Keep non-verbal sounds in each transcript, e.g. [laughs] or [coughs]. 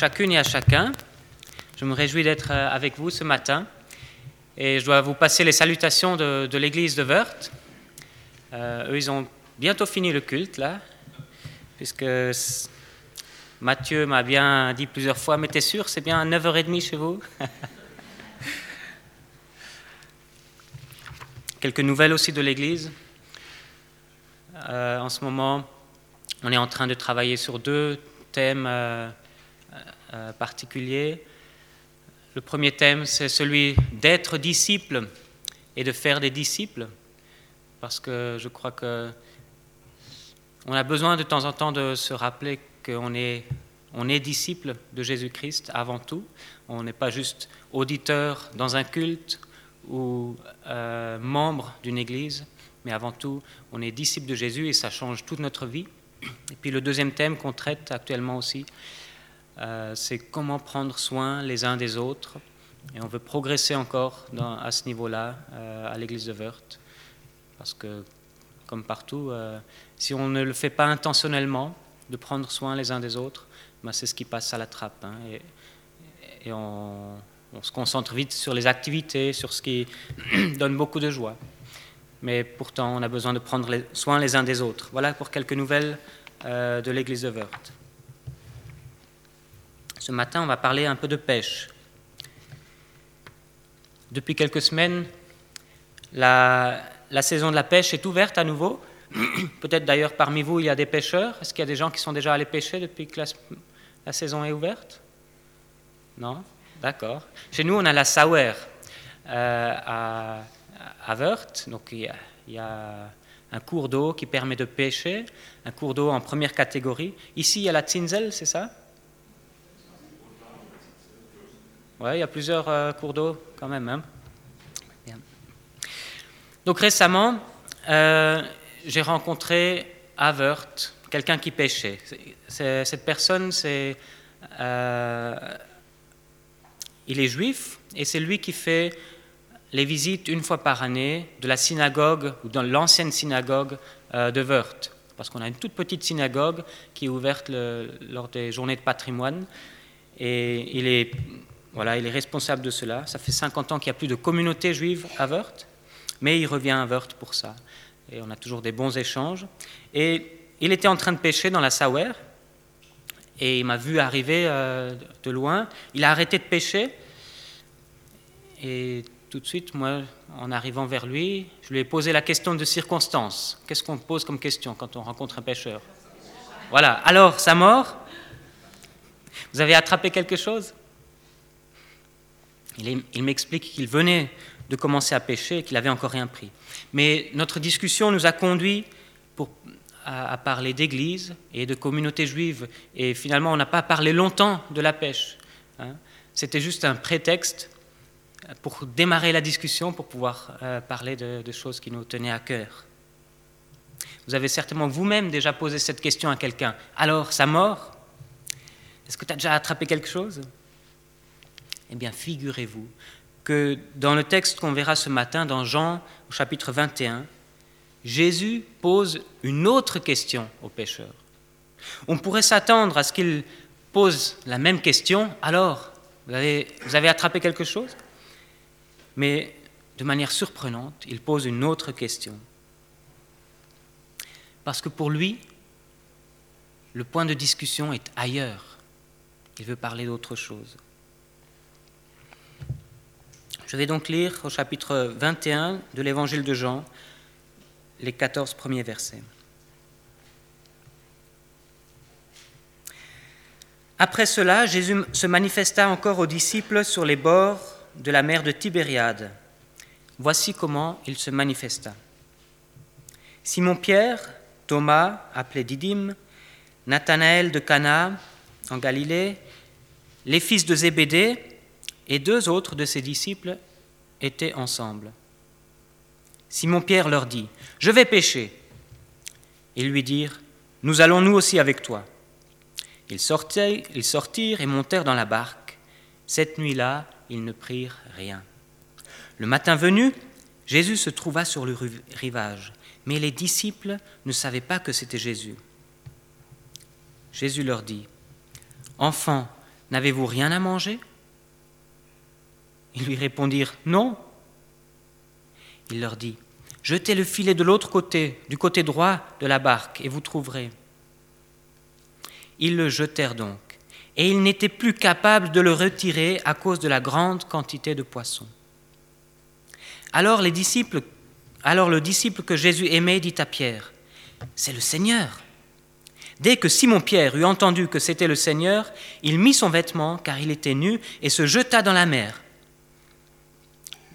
chacune et à chacun. Je me réjouis d'être euh, avec vous ce matin et je dois vous passer les salutations de, l'église de Wörth. Euh, eux, ils ont bientôt fini le culte là, puisque Mathieu m'a bien dit plusieurs fois, mais t'es sûr, c'est bien à 9h30 chez vous [laughs] Quelques nouvelles aussi de l'église. Euh, en ce moment, on est en train de travailler sur deux thèmes particulier. Le premier thème, c'est celui d'être disciple et de faire des disciples, parce que je crois que on a besoin de temps en temps de se rappeler qu'on est, on est disciple de Jésus-Christ avant tout. On n'est pas juste auditeur dans un culte ou euh, membre d'une église, mais avant tout, on est disciple de Jésus et ça change toute notre vie. Et puis le deuxième thème qu'on traite actuellement aussi, euh, c'est comment prendre soin les uns des autres. Et on veut progresser encore à ce niveau-là, euh, à l'église de Wörth, parce que, comme partout, euh, si on ne le fait pas intentionnellement, de prendre soin les uns des autres, ben c'est ce qui passe à la trappe. Hein. et, on, se concentre vite sur les activités, sur ce qui [clears throat] donne beaucoup de joie. Mais pourtant, on a besoin de prendre soin les uns des autres. Voilà pour quelques nouvelles de l'église de Wörth. Ce matin, on va parler un peu de pêche. Depuis quelques semaines, la, saison de la pêche est ouverte à nouveau. [clears throat] Peut-être d'ailleurs parmi vous, il y a des pêcheurs. Est-ce qu'il y a des gens qui sont déjà allés pêcher depuis que la, saison est ouverte? Non? D'accord. Chez nous, on a la Sauer euh, à, à Wörth. Donc il y, a, un cours d'eau qui permet de pêcher, un cours d'eau en première catégorie. Ici, il y a la Zinsel, c'est ça? Oui, il y a plusieurs euh, cours d'eau quand même. Hein. Donc récemment, euh, j'ai rencontré Wörth quelqu'un qui pêchait. cette personne, c'est, euh, il est juif et c'est lui qui fait les visites une fois par année de la synagogue ou dans l'ancienne synagogue de Wörth. Parce qu'on a une toute petite synagogue qui est ouverte lors des journées de patrimoine. Et il est voilà, il est responsable de cela. Ça fait 50 ans qu'il n'y a plus de communauté juive à Wörth, mais il revient à Wörth pour ça. Et on a toujours des bons échanges. Et il était en train de pêcher dans la Sauer, et il m'a vu arriver euh, de loin. Il a arrêté de pêcher, et tout de suite, moi, en arrivant vers lui, je lui ai posé la question de circonstance. Qu'est-ce qu'on pose comme question quand on rencontre un pêcheur? Voilà. Alors, sa mort? Vous avez attrapé quelque chose? Il, m'explique qu'il venait de commencer à pêcher et qu'il n'avait encore rien pris. Mais notre discussion nous a conduit à, parler d'église et de communauté juive. Et finalement, on n'a pas parlé longtemps de la pêche. Hein. C'était juste un prétexte pour démarrer la discussion, pour pouvoir euh, parler de, de, choses qui nous tenaient à cœur. Vous avez certainement vous-même déjà posé cette question à quelqu'un. Alors, sa mort Est-ce que tu as déjà attrapé quelque chose? Eh bien, figurez-vous que dans le texte qu'on verra ce matin, dans Jean au chapitre 21, Jésus pose une autre question aux pécheurs. On pourrait s'attendre à ce qu'il pose la même question, alors, vous avez, vous avez attrapé quelque chose? Mais de manière surprenante, il pose une autre question. Parce que pour lui, le point de discussion est ailleurs. Il veut parler d'autre chose. Je vais donc lire au chapitre 21 de l'évangile de Jean les 14 premiers versets. Après cela, Jésus se manifesta encore aux disciples sur les bords de la mer de Tibériade. Voici comment il se manifesta. Simon-Pierre, Thomas, appelé Didyme, Nathanaël de Cana en Galilée, les fils de Zébédée et deux autres de ses disciples étaient ensemble. Simon-Pierre leur dit, Je vais pêcher. Ils lui dirent, Nous allons nous aussi avec toi. Ils, sortaient, ils sortirent et montèrent dans la barque. Cette nuit-là, ils ne prirent rien. Le matin venu, Jésus se trouva sur le rivage, mais les disciples ne savaient pas que c'était Jésus. Jésus leur dit, Enfants, N'avez-vous rien à manger? Ils lui répondirent Non. Il leur dit Jetez le filet de l'autre côté, du côté droit de la barque, et vous trouverez. Ils le jetèrent donc, et ils n'étaient plus capables de le retirer à cause de la grande quantité de poissons. Alors les disciples, alors le disciple que Jésus aimait dit à Pierre C'est le Seigneur. Dès que Simon-Pierre eut entendu que c'était le Seigneur, il mit son vêtement, car il était nu, et se jeta dans la mer.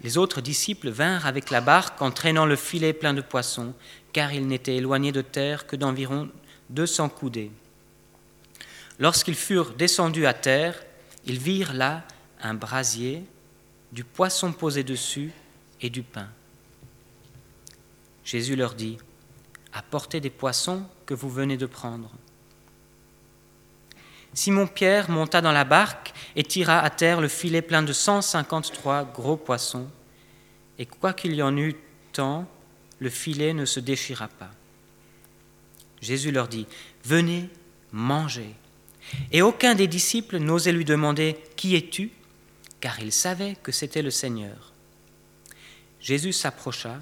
Les autres disciples vinrent avec la barque en traînant le filet plein de poissons, car ils n'étaient éloignés de terre que d'environ deux cents coudées. Lorsqu'ils furent descendus à terre, ils virent là un brasier, du poisson posé dessus et du pain. Jésus leur dit, Apportez des poissons que vous venez de prendre. Simon-Pierre monta dans la barque et tira à terre le filet plein de 153 gros poissons. Et quoiqu'il y en eût tant, le filet ne se déchira pas. Jésus leur dit, Venez, mangez. Et aucun des disciples n'osait lui demander, Qui es-tu? Car il savait que c'était le Seigneur. Jésus s'approcha,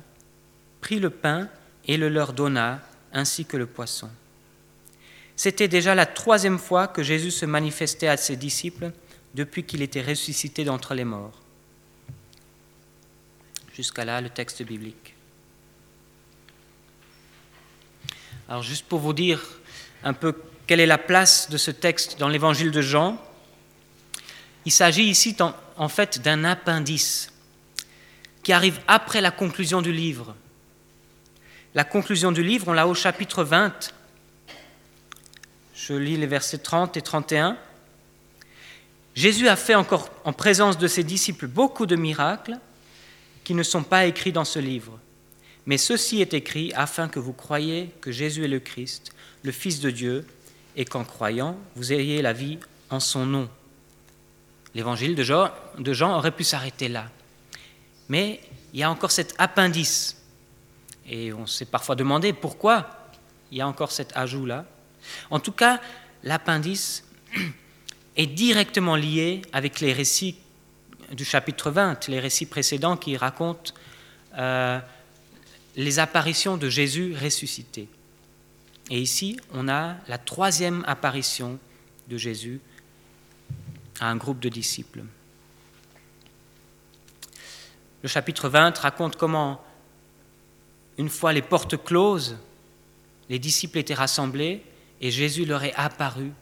prit le pain et le leur donna, ainsi que le poisson. C'était déjà la troisième fois que Jésus se manifestait à ses disciples depuis qu'il était ressuscité d'entre les morts. Jusqu'à là, le texte biblique. Alors juste pour vous dire un peu quelle est la place de ce texte dans l'évangile de Jean, il s'agit ici en fait d'un appendice qui arrive après la conclusion du livre. La conclusion du livre, on l'a au chapitre 20, je lis les versets 30 et 31. Jésus a fait encore en présence de ses disciples beaucoup de miracles qui ne sont pas écrits dans ce livre. Mais ceci est écrit afin que vous croyiez que Jésus est le Christ, le Fils de Dieu, et qu'en croyant, vous ayez la vie en son nom. L'évangile de Jean, de Jean aurait pu s'arrêter là. Mais il y a encore cet appendice. Et on s'est parfois demandé pourquoi il y a encore cet ajout-là. En tout cas, l'appendice [clears throat] est directement lié avec les récits du chapitre 20, les récits précédents qui racontent euh, les apparitions de Jésus ressuscité. Et ici, on a la troisième apparition de Jésus à un groupe de disciples. Le chapitre 20 raconte comment, une fois les portes closes, les disciples étaient rassemblés et Jésus leur est apparu,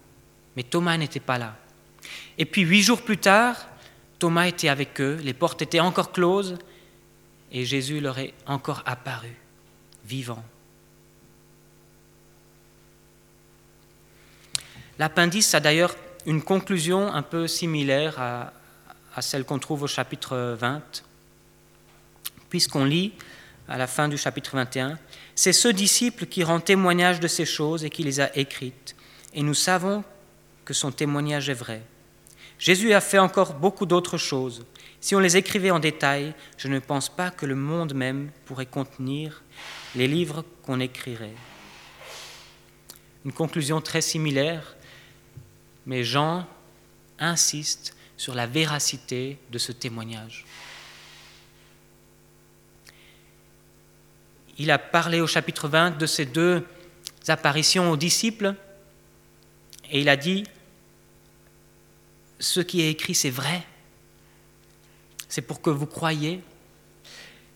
mais Thomas n'était pas là. Et puis huit jours plus tard, Thomas était avec eux, les portes étaient encore closes, et Jésus leur est encore apparu, vivant. L'appendice a d'ailleurs une conclusion un peu similaire à, celle qu'on trouve au chapitre 20, puisqu'on lit à la fin du chapitre 21, c'est ce disciple qui rend témoignage de ces choses et qui les a écrites. Et nous savons que son témoignage est vrai. Jésus a fait encore beaucoup d'autres choses. Si on les écrivait en détail, je ne pense pas que le monde même pourrait contenir les livres qu'on écrirait. Une conclusion très similaire, mais Jean insiste sur la véracité de ce témoignage. Il a parlé au chapitre 20 de ces deux apparitions aux disciples et il a dit, ce qui est écrit, c'est vrai, c'est pour que vous croyiez.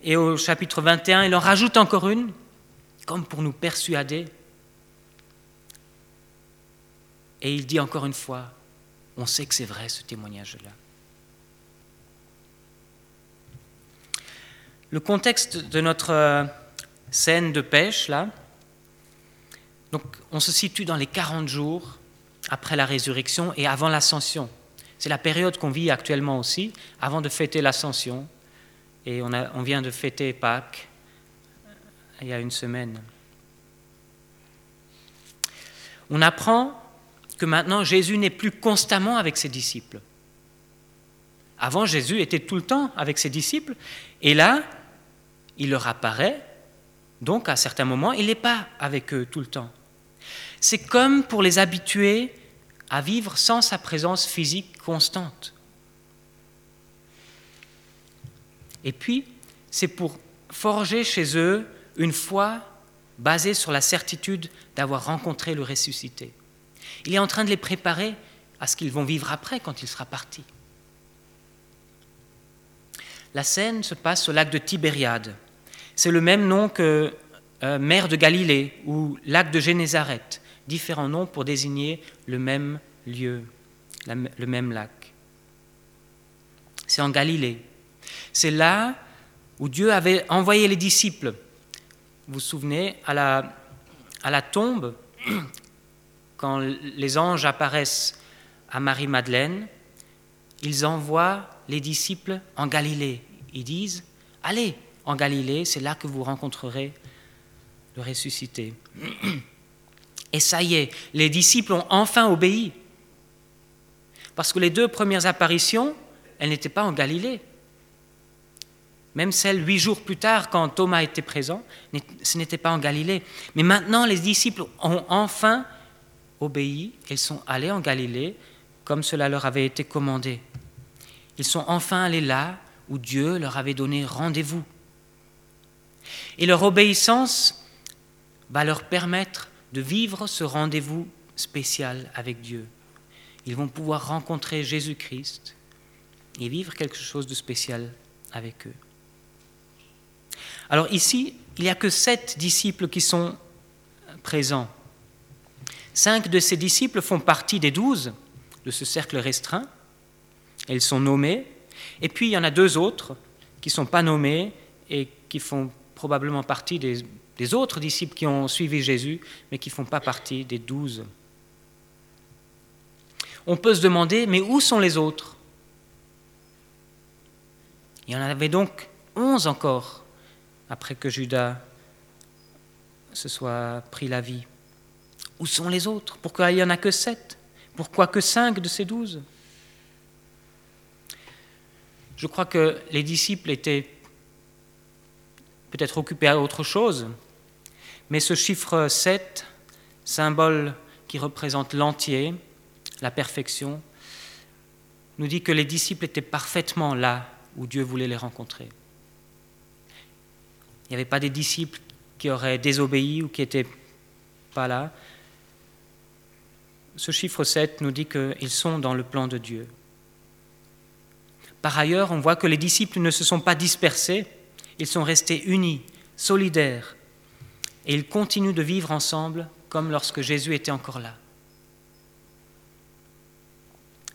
Et au chapitre 21, il en rajoute encore une, comme pour nous persuader. Et il dit encore une fois, on sait que c'est vrai ce témoignage-là. Le contexte de notre scène de pêche, là. Donc, on se situe dans les 40 jours après la résurrection et avant l'ascension. C'est la période qu'on vit actuellement aussi, avant de fêter l'ascension. Et on, a, on vient de fêter Pâques euh, il y a une semaine. On apprend que maintenant Jésus n'est plus constamment avec ses disciples. Avant, Jésus était tout le temps avec ses disciples, et là, il leur apparaît donc, à certains moments, il n'est pas avec eux tout le temps. C'est comme pour les habitués à vivre sans sa présence physique constante. Et puis, c'est pour forger chez eux une foi basée sur la certitude d'avoir rencontré le ressuscité. Il est en train de les préparer à ce qu'ils vont vivre après quand il sera parti. La scène se passe au lac de Tibériade. C'est le même nom que euh, mer de Galilée ou lac de Génézareth, différents noms pour désigner le même lieu, le même lac. C'est en Galilée. C'est là où Dieu avait envoyé les disciples. Vous vous souvenez, à la, à la tombe, [clears throat] quand les anges apparaissent à Marie-Madeleine, ils envoient les disciples en Galilée. Ils disent, allez en Galilée, c'est là que vous rencontrerez le ressuscité. [clears throat] Et ça y est, les disciples ont enfin obéi. Parce que les deux premières apparitions, elles n'étaient pas en Galilée. Même celle huit jours plus tard, quand Thomas était présent, ce n'était pas en Galilée. Mais maintenant, les disciples ont enfin obéi. Ils sont allés en Galilée comme cela leur avait été commandé. Ils sont enfin allés là où Dieu leur avait donné rendez-vous. Et leur obéissance va leur permettre de vivre ce rendez-vous spécial avec Dieu. Ils vont pouvoir rencontrer Jésus-Christ et vivre quelque chose de spécial avec eux. Alors ici, il n'y a que sept disciples qui sont présents. Cinq de ces disciples font partie des douze de ce cercle restreint. Ils sont nommés. Et puis il y en a deux autres qui ne sont pas nommés et qui font probablement partie des, autres disciples qui ont suivi Jésus, mais qui ne font pas partie des douze. On peut se demander, mais où sont les autres? Il y en avait donc onze encore après que Judas se soit pris la vie. Où sont les autres? Pourquoi il n'y en a que sept? Pourquoi que cinq de ces douze? Je crois que les disciples étaient peut-être occupés à autre chose, mais ce chiffre 7, symbole qui représente l'entier, la perfection, nous dit que les disciples étaient parfaitement là où Dieu voulait les rencontrer. Il n'y avait pas des disciples qui auraient désobéi ou qui n'étaient pas là ce chiffre 7 nous dit qu'ils sont dans le plan de Dieu. Par ailleurs, on voit que les disciples ne se sont pas dispersés, ils sont restés unis, solidaires, et ils continuent de vivre ensemble comme lorsque Jésus était encore là.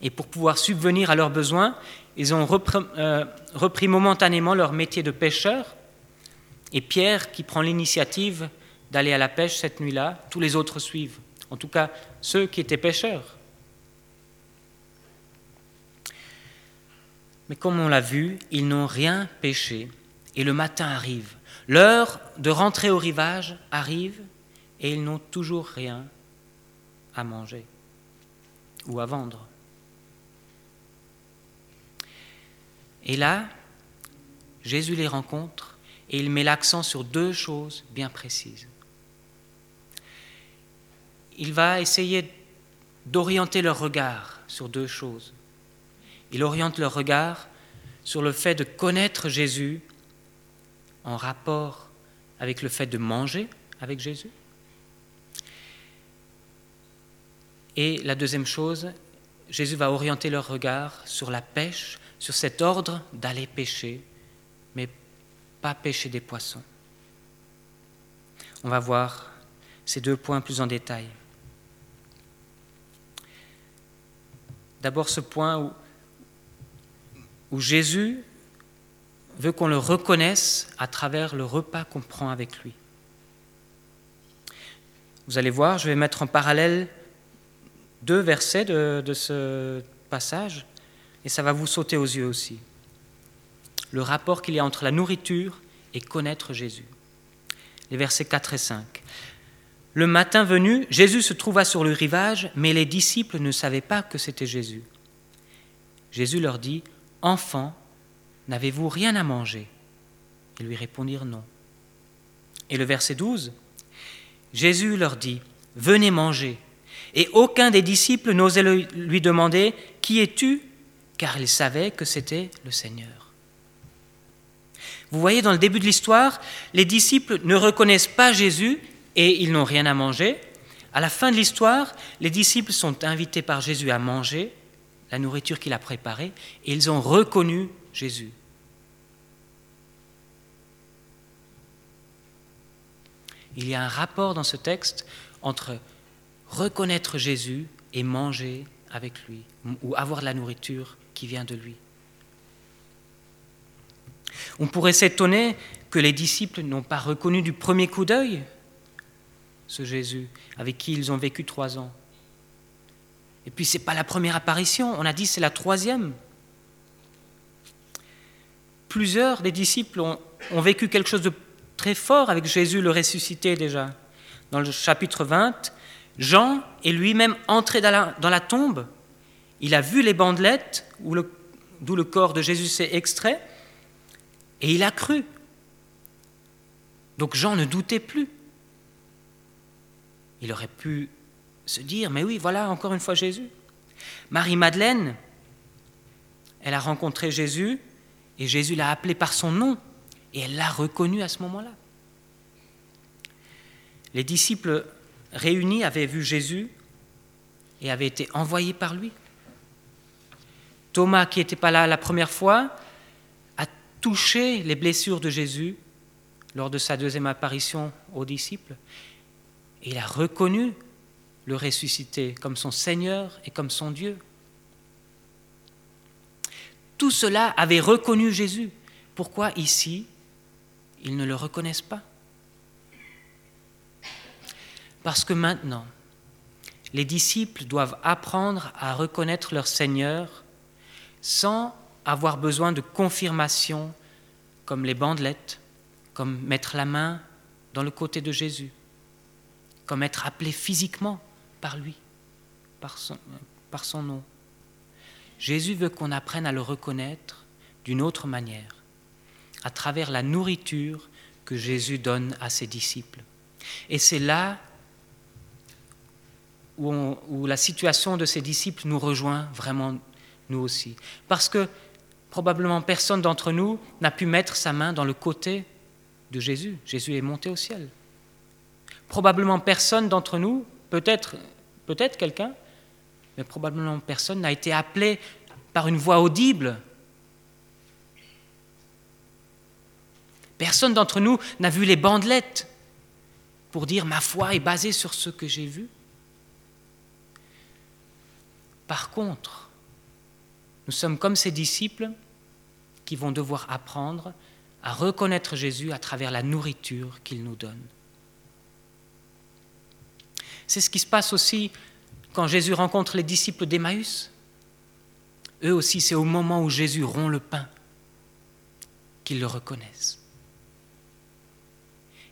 Et pour pouvoir subvenir à leurs besoins, ils ont euh, repris, momentanément leur métier de pêcheur, et Pierre, qui prend l'initiative d'aller à la pêche cette nuit-là, tous les autres suivent en tout cas ceux qui étaient pécheurs. Mais comme on l'a vu, ils n'ont rien péché et le matin arrive. L'heure de rentrer au rivage arrive et ils n'ont toujours rien à manger ou à vendre. Et là, Jésus les rencontre et il met l'accent sur deux choses bien précises il va essayer d'orienter leur regard sur deux choses. Il oriente leur regard sur le fait de connaître Jésus en rapport avec le fait de manger avec Jésus. Et la deuxième chose, Jésus va orienter leur regard sur la pêche, sur cet ordre d'aller pêcher, mais pas pêcher des poissons. On va voir ces deux points plus en détail. D'abord ce point où, Jésus veut qu'on le reconnaisse à travers le repas qu'on prend avec lui. Vous allez voir, je vais mettre en parallèle deux versets de, de ce passage, et ça va vous sauter aux yeux aussi. Le rapport qu'il y a entre la nourriture et connaître Jésus. Les versets 4 et 5. Le matin venu, Jésus se trouva sur le rivage, mais les disciples ne savaient pas que c'était Jésus. Jésus leur dit, Enfants, n'avez-vous rien à manger? Ils lui répondirent non. Et le verset 12, Jésus leur dit, Venez manger. Et aucun des disciples n'osait lui demander Qui es-tu? Car ils savaient que c'était le Seigneur. Vous voyez, dans le début de l'histoire, les disciples ne reconnaissent pas Jésus et ils n'ont rien à manger. À la fin de l'histoire, les disciples sont invités par Jésus à manger la nourriture qu'il a préparée et ils ont reconnu Jésus. Il y a un rapport dans ce texte entre reconnaître Jésus et manger avec lui, ou avoir de la nourriture qui vient de lui. On pourrait s'étonner que les disciples n'ont pas reconnu du premier coup d'œil ce Jésus avec qui ils ont vécu trois ans. Et puis ce n'est pas la première apparition, on a dit c'est la troisième. Plusieurs des disciples ont, vécu quelque chose de très fort avec Jésus le ressuscité déjà. Dans le chapitre 20, Jean est lui-même entré dans la, dans la, tombe. Il a vu les bandelettes d'où le corps de Jésus s'est extrait et il a cru. Donc Jean ne doutait plus. Il aurait pu se dire, mais oui, voilà encore une fois Jésus. Marie-Madeleine, elle a rencontré Jésus et Jésus l'a appelé par son nom et elle l'a reconnu à ce moment-là. Les disciples réunis avaient vu Jésus et avaient été envoyés par lui. Thomas, qui n'était pas là la première fois, a touché les blessures de Jésus lors de sa deuxième apparition aux disciples. Et il a reconnu le ressuscité comme son Seigneur et comme son Dieu. Tout cela avait reconnu Jésus. Pourquoi ici, ils ne le reconnaissent pas? Parce que maintenant, les disciples doivent apprendre à reconnaître leur Seigneur sans avoir besoin de confirmation comme les bandelettes, comme mettre la main dans le côté de Jésus, comme être appelé physiquement par lui, par son, par son nom. Jésus veut qu'on apprenne à le reconnaître d'une autre manière, à travers la nourriture que Jésus donne à ses disciples. Et c'est là où, la situation de ses disciples nous rejoint vraiment nous aussi. Parce que probablement personne d'entre nous n'a pu mettre sa main dans le côté de Jésus. Jésus est monté au ciel. Probablement personne d'entre nous, peut-être peut-être quelqu'un, mais probablement personne n'a été appelé par une voix audible. Personne d'entre nous n'a vu les bandelettes pour dire ma foi est basée sur ce que j'ai vu. Par contre, nous sommes comme ces disciples qui vont devoir apprendre à reconnaître Jésus à travers la nourriture qu'il nous donne. C'est ce qui se passe aussi quand Jésus rencontre les disciples d'Emmaüs. Eux aussi, c'est au moment où Jésus rompt le pain qu'ils le reconnaissent.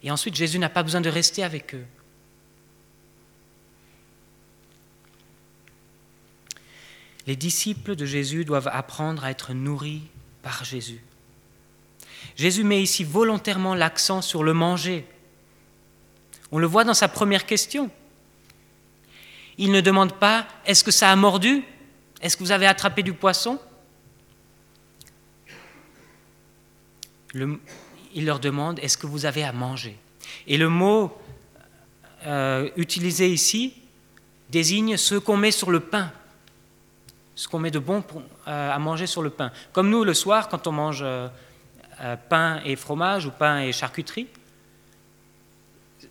Et ensuite, Jésus n'a pas besoin de rester avec eux. Les disciples de Jésus doivent apprendre à être nourris par Jésus. Jésus met ici volontairement l'accent sur le manger. On le voit dans sa première question. Il ne demande pas est-ce que ça a mordu? Est-ce que vous avez attrapé du poisson? Le, Il leur demande est-ce que vous avez à manger? Et le mot euh, utilisé ici désigne ce qu'on met sur le pain ce qu'on met de bon euh, à manger sur le pain. Comme nous, le soir, quand on mange euh, pain et fromage ou pain et charcuterie,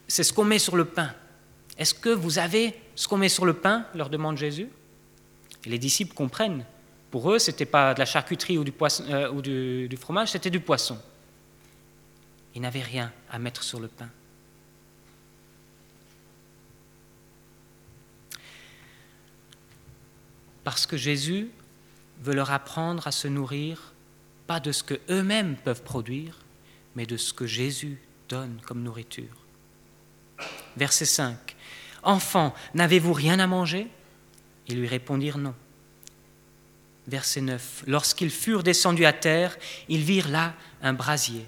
c'est ce qu'on met sur le pain. Est-ce que vous avez ce qu'on met sur le pain leur demande Jésus. Et les disciples comprennent. Pour eux, ce n'était pas de la charcuterie ou du, poisson, euh, ou du, du fromage, c'était du poisson. Ils n'avaient rien à mettre sur le pain. parce que Jésus veut leur apprendre à se nourrir, pas de ce que eux-mêmes peuvent produire, mais de ce que Jésus donne comme nourriture. Verset 5. Enfants, n'avez-vous rien à manger? Ils lui répondirent non. Verset 9. Lorsqu'ils furent descendus à terre, ils virent là un brasier,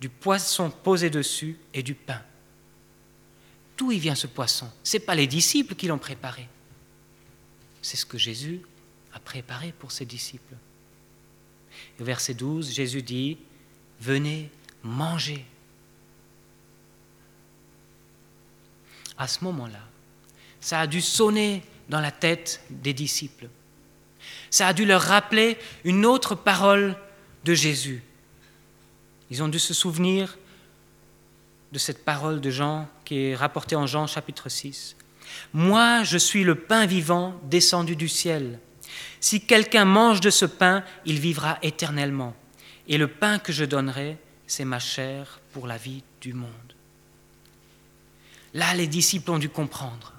du poisson posé dessus et du pain. D'où il vient ce poisson? Ce n'est pas les disciples qui l'ont préparé. C'est ce que Jésus a préparé pour ses disciples. verset 12, Jésus dit, venez manger. À ce moment-là, ça a dû sonner dans la tête des disciples. Ça a dû leur rappeler une autre parole de Jésus. Ils ont dû se souvenir de cette parole de Jean qui est rapportée en Jean chapitre 6. Moi, je suis le pain vivant descendu du ciel. Si quelqu'un mange de ce pain, il vivra éternellement. Et le pain que je donnerai, c'est ma chair pour la vie du monde. Là, les disciples ont dû comprendre.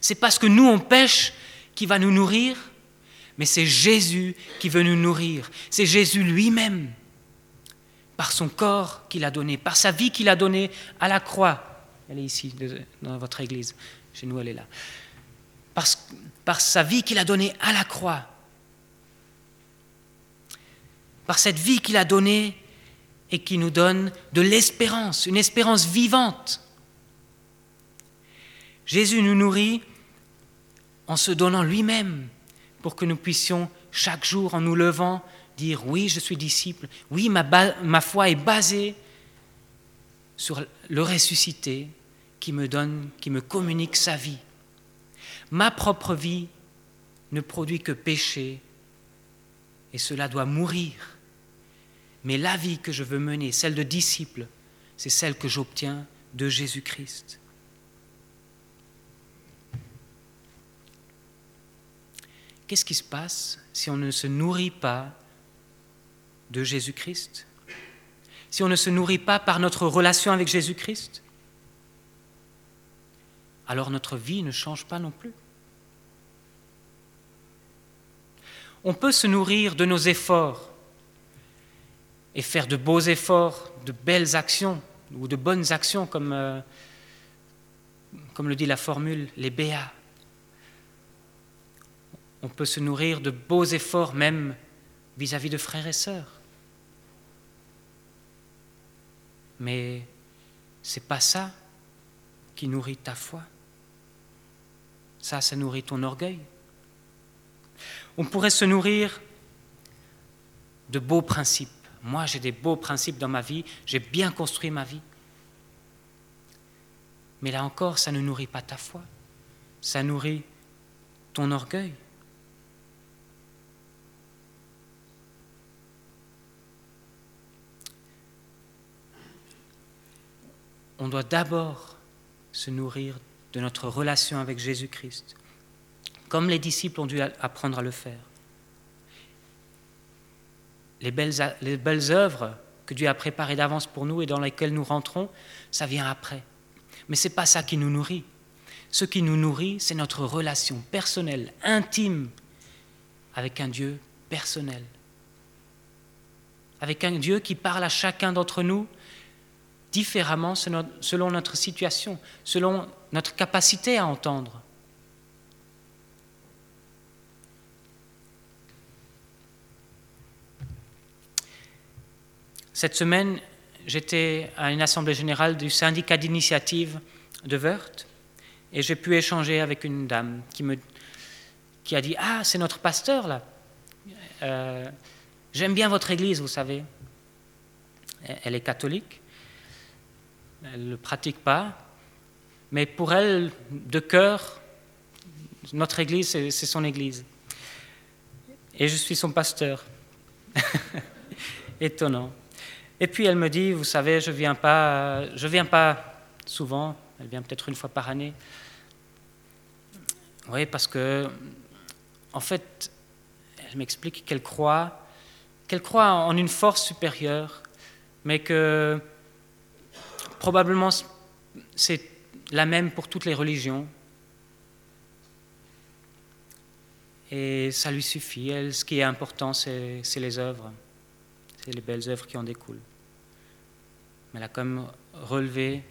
C'est parce que nous, on pêche qui va nous nourrir, mais c'est Jésus qui veut nous nourrir. C'est Jésus lui-même, par son corps qu'il a donné, par sa vie qu'il a donnée à la croix. Elle est ici, dans votre église. Chez nous, elle est là. Par, par sa vie qu'il a donnée à la croix. Par cette vie qu'il a donnée et qui nous donne de l'espérance, une espérance vivante. Jésus nous nourrit en se donnant lui-même pour que nous puissions chaque jour, en nous levant, dire oui, je suis disciple, oui, ma, foi est basée sur le ressuscité qui me donne, qui me communique sa vie. Ma propre vie ne produit que péché et cela doit mourir. Mais la vie que je veux mener, celle de disciple, c'est celle que j'obtiens de Jésus-Christ. Qu'est-ce qui se passe si on ne se nourrit pas de Jésus-Christ? Si on ne se nourrit pas par notre relation avec Jésus-Christ? Alors notre vie ne change pas non plus. On peut se nourrir de nos efforts et faire de beaux efforts, de belles actions ou de bonnes actions comme, euh, le dit la formule, les béats on peut se nourrir de beaux efforts même vis-à-vis de frères et sœurs. Mais c'est pas ça qui nourrit ta foi. Ça, ça nourrit ton orgueil. On pourrait se nourrir de beaux principes. Moi, j'ai des beaux principes dans ma vie, j'ai bien construit ma vie. Mais là encore, ça ne nourrit pas ta foi, ça nourrit ton orgueil. On doit d'abord se nourrir de notre relation avec Jésus-Christ, comme les disciples ont dû apprendre à le faire. Les belles, les belles œuvres que Dieu a préparées d'avance pour nous et dans lesquelles nous rentrons, ça vient après. Mais ce n'est pas ça qui nous nourrit. Ce qui nous nourrit, c'est notre relation personnelle, intime, avec un Dieu personnel. Avec un Dieu qui parle à chacun d'entre nous différemment selon notre situation, selon notre capacité à entendre. Cette semaine, j'étais à une assemblée générale du syndicat d'initiative de Wörth et j'ai pu échanger avec une dame qui, a dit Ah, c'est notre pasteur là. Euh, j'aime bien votre église, vous savez. Elle est catholique elle ne le pratique pas, mais pour elle, de cœur, notre Église, c'est son Église. Et je suis son pasteur. [laughs] Étonnant. Et puis elle me dit, vous savez, je viens pas, je viens pas souvent. Elle vient peut-être une fois par année. Oui, parce que, en fait, elle m'explique qu'elle croit, qu'elle croit en une force supérieure, mais que probablement c'est la même pour toutes les religions. Et ça lui suffit. Elle, ce qui est important, c'est les œuvres. C'est les belles œuvres qui en découlent. Mais elle a quand même relevé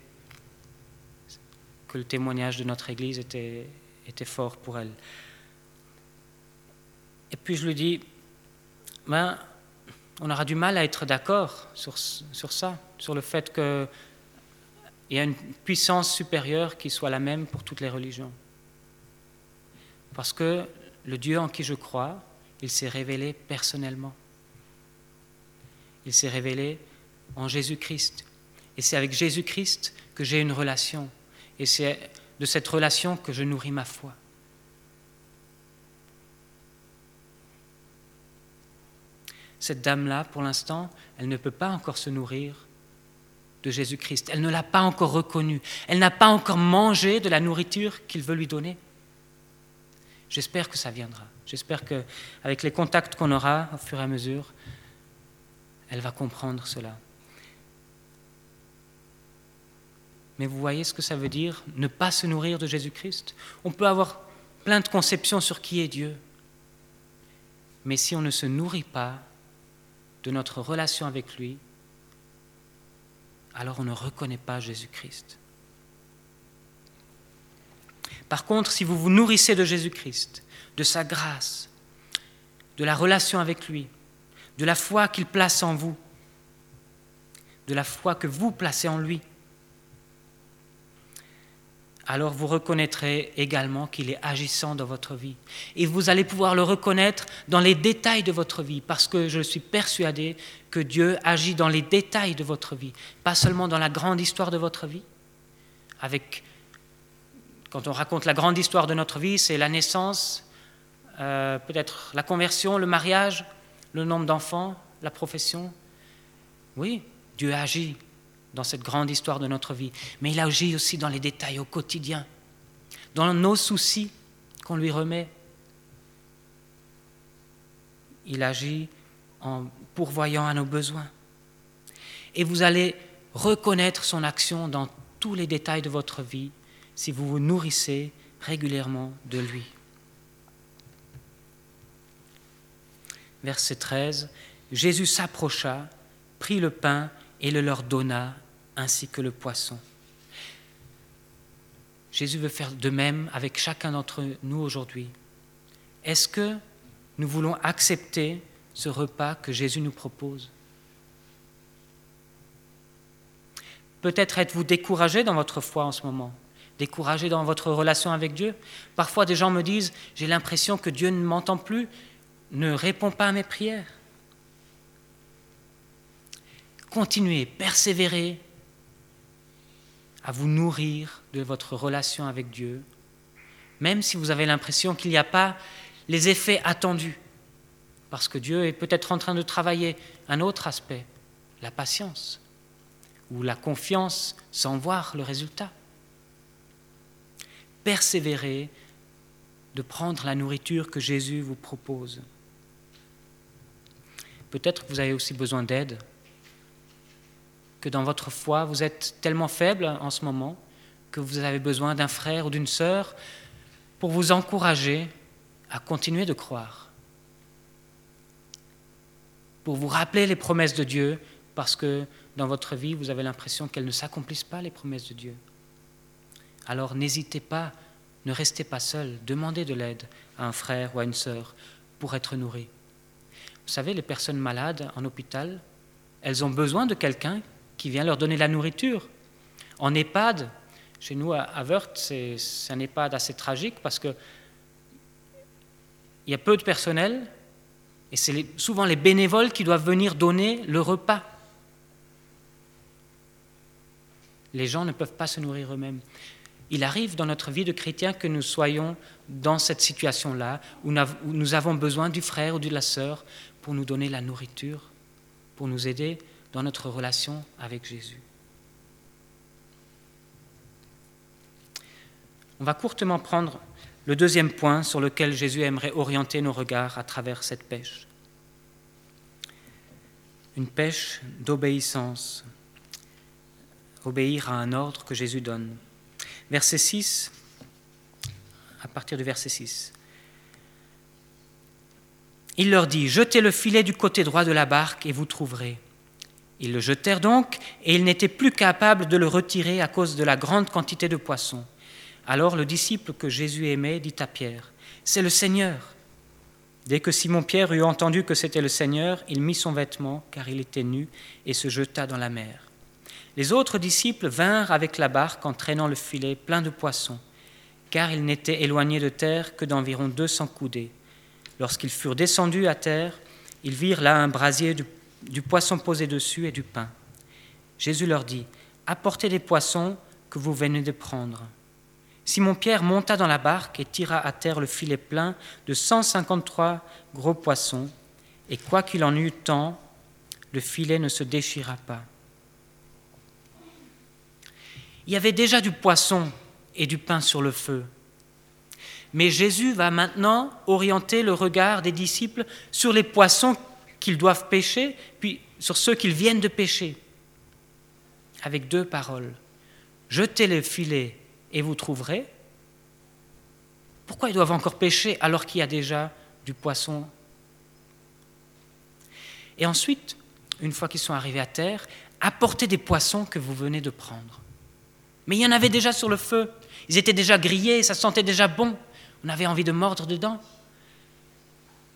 que le témoignage de notre Église était, fort pour elle. Et puis je lui dis, ben, on aura du mal à être d'accord sur ça, sur le fait que et à une puissance supérieure qui soit la même pour toutes les religions. Parce que le Dieu en qui je crois, il s'est révélé personnellement. Il s'est révélé en Jésus-Christ. Et c'est avec Jésus-Christ que j'ai une relation. Et c'est de cette relation que je nourris ma foi. Cette dame-là, pour l'instant, elle ne peut pas encore se nourrir de Jésus-Christ. Elle ne l'a pas encore reconnu. Elle n'a pas encore mangé de la nourriture qu'il veut lui donner. J'espère que ça viendra. J'espère qu'avec les contacts qu'on aura au fur et à mesure, elle va comprendre cela. Mais vous voyez ce que ça veut dire, ne pas se nourrir de Jésus-Christ? On peut avoir plein de conceptions sur qui est Dieu. Mais si on ne se nourrit pas de notre relation avec lui, alors on ne reconnaît pas Jésus-Christ. Par contre, si vous vous nourrissez de Jésus-Christ, de sa grâce, de la relation avec lui, de la foi qu'il place en vous, de la foi que vous placez en lui, alors vous reconnaîtrez également qu'il est agissant dans votre vie. Et vous allez pouvoir le reconnaître dans les détails de votre vie, parce que je suis persuadé que Dieu agit dans les détails de votre vie, pas seulement dans la grande histoire de votre vie. Avec, quand on raconte la grande histoire de notre vie, c'est la naissance, euh, peut-être la conversion, le mariage, le nombre d'enfants, la profession. Oui, Dieu agit dans cette grande histoire de notre vie, mais il agit aussi dans les détails au quotidien, dans nos soucis qu'on lui remet. Il agit en pourvoyant à nos besoins. Et vous allez reconnaître son action dans tous les détails de votre vie si vous vous nourrissez régulièrement de lui. Verset 13, Jésus s'approcha, prit le pain et le leur donna ainsi que le poisson. Jésus veut faire de même avec chacun d'entre nous aujourd'hui. Est-ce que nous voulons accepter ce repas que Jésus nous propose? Peut-être êtes-vous découragé dans votre foi en ce moment, découragé dans votre relation avec Dieu. Parfois des gens me disent, j'ai l'impression que Dieu ne m'entend plus, ne répond pas à mes prières. Continuez, persévérez à vous nourrir de votre relation avec Dieu, même si vous avez l'impression qu'il n'y a pas les effets attendus, parce que Dieu est peut-être en train de travailler un autre aspect, la patience, ou la confiance sans voir le résultat. Persévérez de prendre la nourriture que Jésus vous propose. Peut-être que vous avez aussi besoin d'aide que dans votre foi, vous êtes tellement faible en ce moment que vous avez besoin d'un frère ou d'une sœur pour vous encourager à continuer de croire, pour vous rappeler les promesses de Dieu, parce que dans votre vie, vous avez l'impression qu'elles ne s'accomplissent pas, les promesses de Dieu. Alors n'hésitez pas, ne restez pas seul, demandez de l'aide à un frère ou à une sœur pour être nourri. Vous savez, les personnes malades en hôpital, elles ont besoin de quelqu'un qui vient leur donner la nourriture. En EHPAD, chez nous à Wörth, c'est un EHPAD assez tragique parce que il y a peu de personnel et c'est souvent les bénévoles qui doivent venir donner le repas. Les gens ne peuvent pas se nourrir eux-mêmes. Il arrive dans notre vie de chrétien que nous soyons dans cette situation-là, où nous avons besoin du frère ou de la sœur pour nous donner la nourriture, pour nous aider dans notre relation avec Jésus. On va courtement prendre le deuxième point sur lequel Jésus aimerait orienter nos regards à travers cette pêche. Une pêche d'obéissance, obéir à un ordre que Jésus donne. Verset 6, à partir du verset 6. Il leur dit, jetez le filet du côté droit de la barque et vous trouverez. Ils le jetèrent donc, et ils n'étaient plus capables de le retirer à cause de la grande quantité de poissons. Alors le disciple que Jésus aimait dit à Pierre, C'est le Seigneur. Dès que Simon-Pierre eut entendu que c'était le Seigneur, il mit son vêtement, car il était nu, et se jeta dans la mer. Les autres disciples vinrent avec la barque en traînant le filet plein de poissons, car ils n'étaient éloignés de terre que d'environ deux cents coudées. Lorsqu'ils furent descendus à terre, ils virent là un brasier du, poisson posé dessus et du pain. Jésus leur dit, Apportez des poissons que vous venez de prendre. Simon-Pierre monta dans la barque et tira à terre le filet plein de 153 gros poissons, et quoi qu'il en eût tant, le filet ne se déchira pas. Il y avait déjà du poisson et du pain sur le feu. Mais Jésus va maintenant orienter le regard des disciples sur les poissons qu'ils doivent pêcher, puis sur ceux qu'ils viennent de pêcher, avec deux paroles. Jetez le filet et vous trouverez. Pourquoi ils doivent encore pêcher alors qu'il y a déjà du poisson? Et ensuite, une fois qu'ils sont arrivés à terre, apportez des poissons que vous venez de prendre. Mais il y en avait déjà sur le feu. Ils étaient déjà grillés, ça sentait déjà bon. On avait envie de mordre dedans.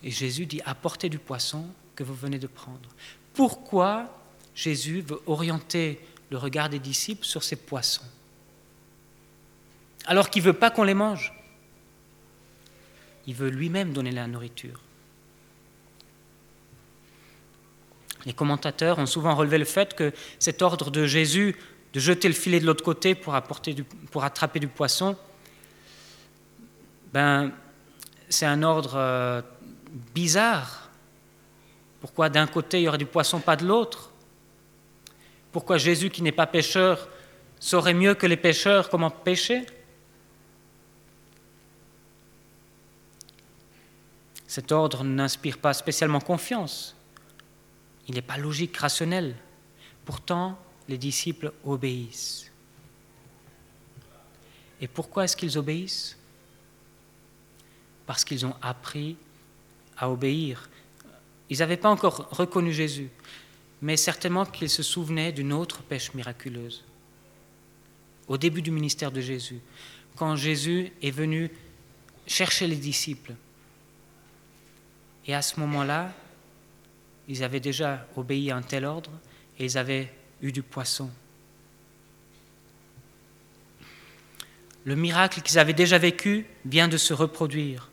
Et Jésus dit, apportez du poisson que vous venez de prendre. Pourquoi Jésus veut orienter le regard des disciples sur ces poissons Alors qu'il ne veut pas qu'on les mange? Il veut lui-même donner la nourriture. Les commentateurs ont souvent relevé le fait que cet ordre de Jésus de jeter le filet de l'autre côté pour, attraper du poisson, ben, c'est un ordre euh, bizarre. Pourquoi d'un côté il y aurait du poisson, pas de l'autre? Pourquoi Jésus, qui n'est pas pêcheur, saurait mieux que les pêcheurs comment pêcher Cet ordre n'inspire pas spécialement confiance. Il n'est pas logique, rationnel. Pourtant, les disciples obéissent. Et pourquoi est-ce qu'ils obéissent? Parce qu'ils ont appris à obéir. Ils n'avaient pas encore reconnu Jésus, mais certainement qu'ils se souvenaient d'une autre pêche miraculeuse. Au début du ministère de Jésus, quand Jésus est venu chercher les disciples. Et à ce moment-là, ils avaient déjà obéi à un tel ordre et ils avaient eu du poisson. Le miracle qu'ils avaient déjà vécu vient de se reproduire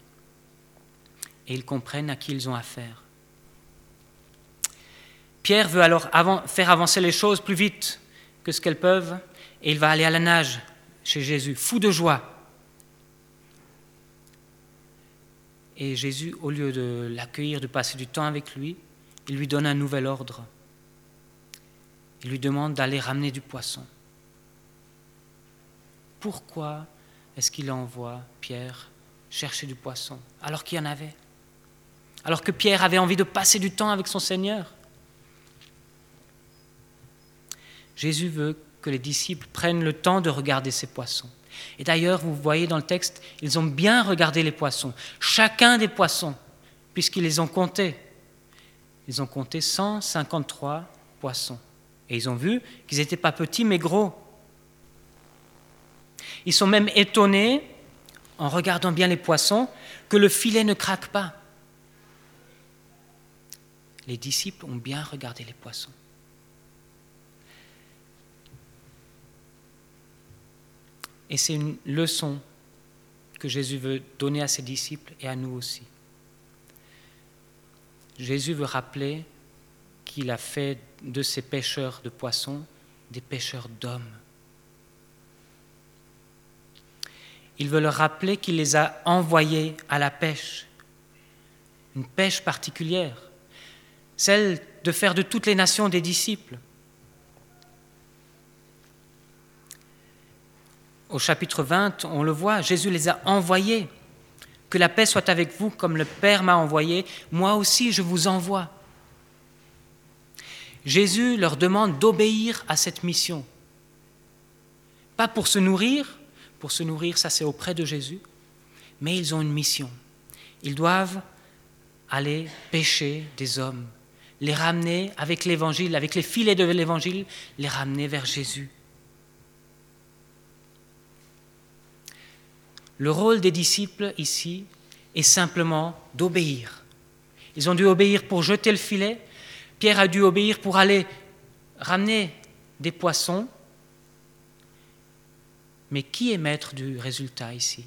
et ils comprennent à qui ils ont affaire. Pierre veut alors faire avancer les choses plus vite que ce qu'elles peuvent et il va aller à la nage chez Jésus, fou de joie. Et Jésus, au lieu de l'accueillir, de passer du temps avec lui, il lui donne un nouvel ordre. Il lui demande d'aller ramener du poisson. Pourquoi est-ce qu'il envoie Pierre chercher du poisson alors qu'il y en avait? Alors que Pierre avait envie de passer du temps avec son Seigneur? Jésus veut que les disciples prennent le temps de regarder ces poissons. Et d'ailleurs, vous voyez dans le texte, ils ont bien regardé les poissons, chacun des poissons, puisqu'ils les ont comptés. Ils ont compté 153 poissons. Et ils ont vu qu'ils n'étaient pas petits mais gros. Ils sont même étonnés, en regardant bien les poissons, que le filet ne craque pas. Les disciples ont bien regardé les poissons. Et c'est une leçon que Jésus veut donner à ses disciples et à nous aussi. Jésus veut rappeler qu'il a fait de ces pêcheurs de poissons des pêcheurs d'hommes. Il veut leur rappeler qu'il les a envoyés à la pêche, une pêche particulière, celle de faire de toutes les nations des disciples. Au chapitre 20, on le voit, Jésus les a envoyés. Que la paix soit avec vous comme le Père m'a envoyé, moi aussi je vous envoie. Jésus leur demande d'obéir à cette mission. Pas pour se nourrir, pour se nourrir, ça c'est auprès de Jésus, mais ils ont une mission. Ils doivent aller pêcher des hommes, les ramener avec l'évangile, avec les filets de l'évangile, les ramener vers Jésus. Le rôle des disciples ici est simplement d'obéir. Ils ont dû obéir pour jeter le filet, Pierre a dû obéir pour aller ramener des poissons, mais qui est maître du résultat ici?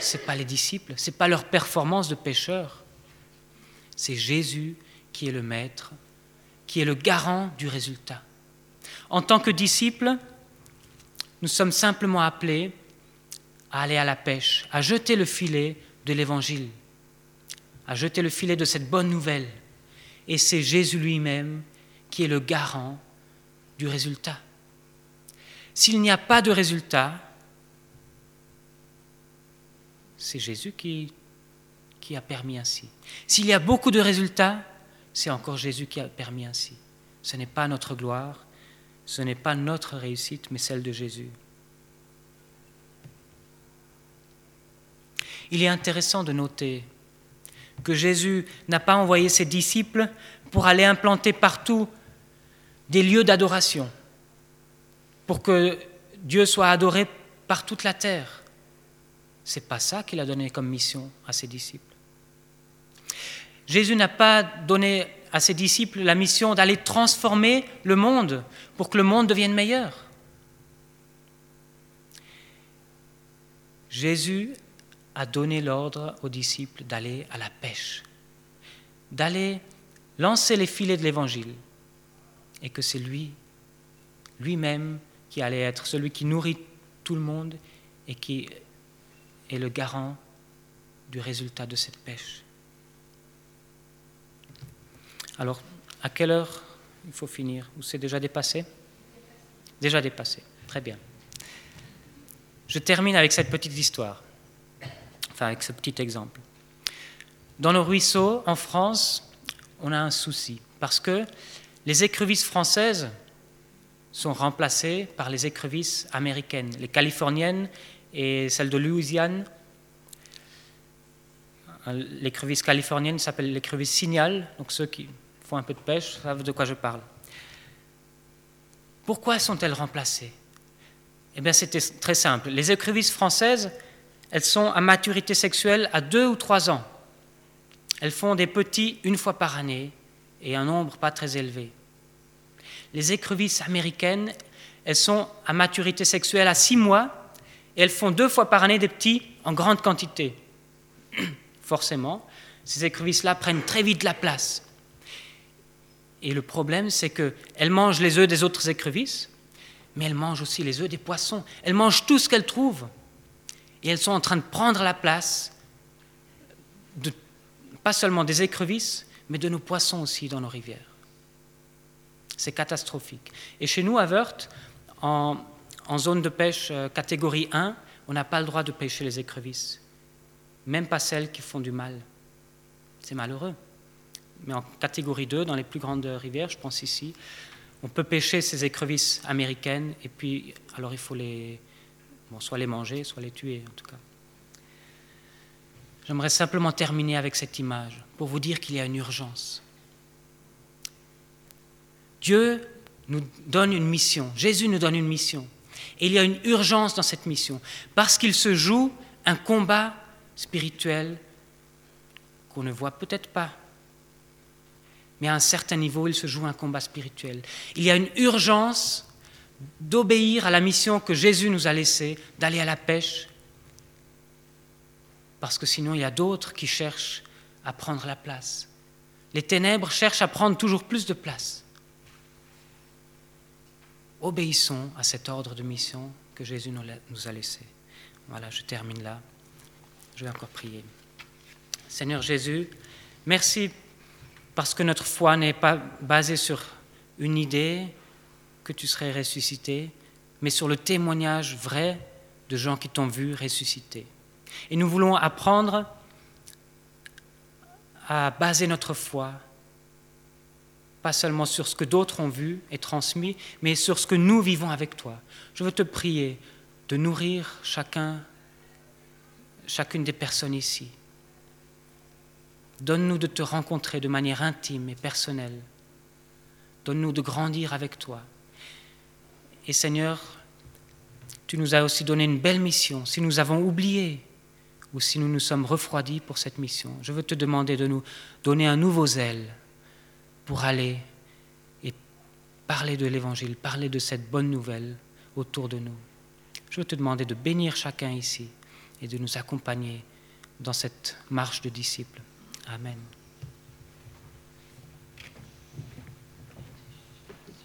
Ce n'est pas les disciples, ce n'est pas leur performance de pêcheurs, c'est Jésus qui est le maître, qui est le garant du résultat. En tant que disciples, nous sommes simplement appelés à aller à la pêche, à jeter le filet de l'Évangile, à jeter le filet de cette bonne nouvelle. Et c'est Jésus lui-même qui est le garant du résultat. S'il n'y a pas de résultat, c'est Jésus qui, a permis ainsi. S'il y a beaucoup de résultats, c'est encore Jésus qui a permis ainsi. Ce n'est pas notre gloire, ce n'est pas notre réussite, mais celle de Jésus. Il est intéressant de noter que Jésus n'a pas envoyé ses disciples pour aller implanter partout des lieux d'adoration, pour que Dieu soit adoré par toute la terre. Ce n'est pas ça qu'il a donné comme mission à ses disciples. Jésus n'a pas donné à ses disciples la mission d'aller transformer le monde pour que le monde devienne meilleur. Jésus a donné l'ordre aux disciples d'aller à la pêche, d'aller lancer les filets de l'Évangile, et que c'est lui, lui-même, qui allait être celui qui nourrit tout le monde et qui est le garant du résultat de cette pêche. Alors, à quelle heure il faut finir Ou c'est déjà dépassé Déjà dépassé. Très bien. Je termine avec cette petite histoire, enfin avec ce petit exemple. Dans le ruisseau, en France, on a un souci, parce que les écrevisses françaises sont remplacées par les écrevisses américaines, les californiennes et celles de Louisiane. L'écrevisse californienne s'appelle l'écrevisse signal, donc ceux qui font un peu de pêche savent de quoi je parle. Pourquoi sont-elles remplacées? Eh bien, c'était très simple. Les écrevisses françaises, elles sont à maturité sexuelle à deux ou trois ans. Elles font des petits une fois par année et un nombre pas très élevé. Les écrevisses américaines, elles sont à maturité sexuelle à six mois et elles font deux fois par année des petits en grande quantité. [coughs] Forcément, ces écrevisses-là prennent très vite la place. Et le problème, c'est qu'elles mangent les œufs des autres écrevisses, mais elles mangent aussi les œufs des poissons. Elles mangent tout ce qu'elles trouvent. Et elles sont en train de prendre la place, de, pas seulement des écrevisses, mais de nos poissons aussi dans nos rivières. C'est catastrophique. Et chez nous, à Wörth, en, en zone de pêche euh, catégorie 1, on n'a pas le droit de pêcher les écrevisses, même pas celles qui font du mal. C'est malheureux mais en catégorie 2, dans les plus grandes rivières, je pense ici, on peut pêcher ces écrevisses américaines, et puis, alors il faut les, bon, soit les manger, soit les tuer, en tout cas. J'aimerais simplement terminer avec cette image pour vous dire qu'il y a une urgence. Dieu nous donne une mission, Jésus nous donne une mission, et il y a une urgence dans cette mission, parce qu'il se joue un combat spirituel qu'on ne voit peut-être pas, mais à un certain niveau, il se joue un combat spirituel. Il y a une urgence d'obéir à la mission que Jésus nous a laissée, d'aller à la pêche, parce que sinon il y a d'autres qui cherchent à prendre la place. Les ténèbres cherchent à prendre toujours plus de place. Obéissons à cet ordre de mission que Jésus nous a laissé. Voilà, je termine là. Je vais encore prier. Seigneur Jésus, merci parce que notre foi n'est pas basée sur une idée que tu serais ressuscité, mais sur le témoignage vrai de gens qui t'ont vu ressuscité. Et nous voulons apprendre à baser notre foi, pas seulement sur ce que d'autres ont vu et transmis, mais sur ce que nous vivons avec toi. Je veux te prier de nourrir chacun, chacune des personnes ici, Donne-nous de te rencontrer de manière intime et personnelle. Donne-nous de grandir avec toi. Et Seigneur, tu nous as aussi donné une belle mission. Si nous avons oublié ou si nous nous sommes refroidis pour cette mission, je veux te demander de nous donner un nouveau zèle pour aller et parler de l'Évangile, parler de cette bonne nouvelle autour de nous. Je veux te demander de bénir chacun ici et de nous accompagner dans cette marche de disciples. Amen.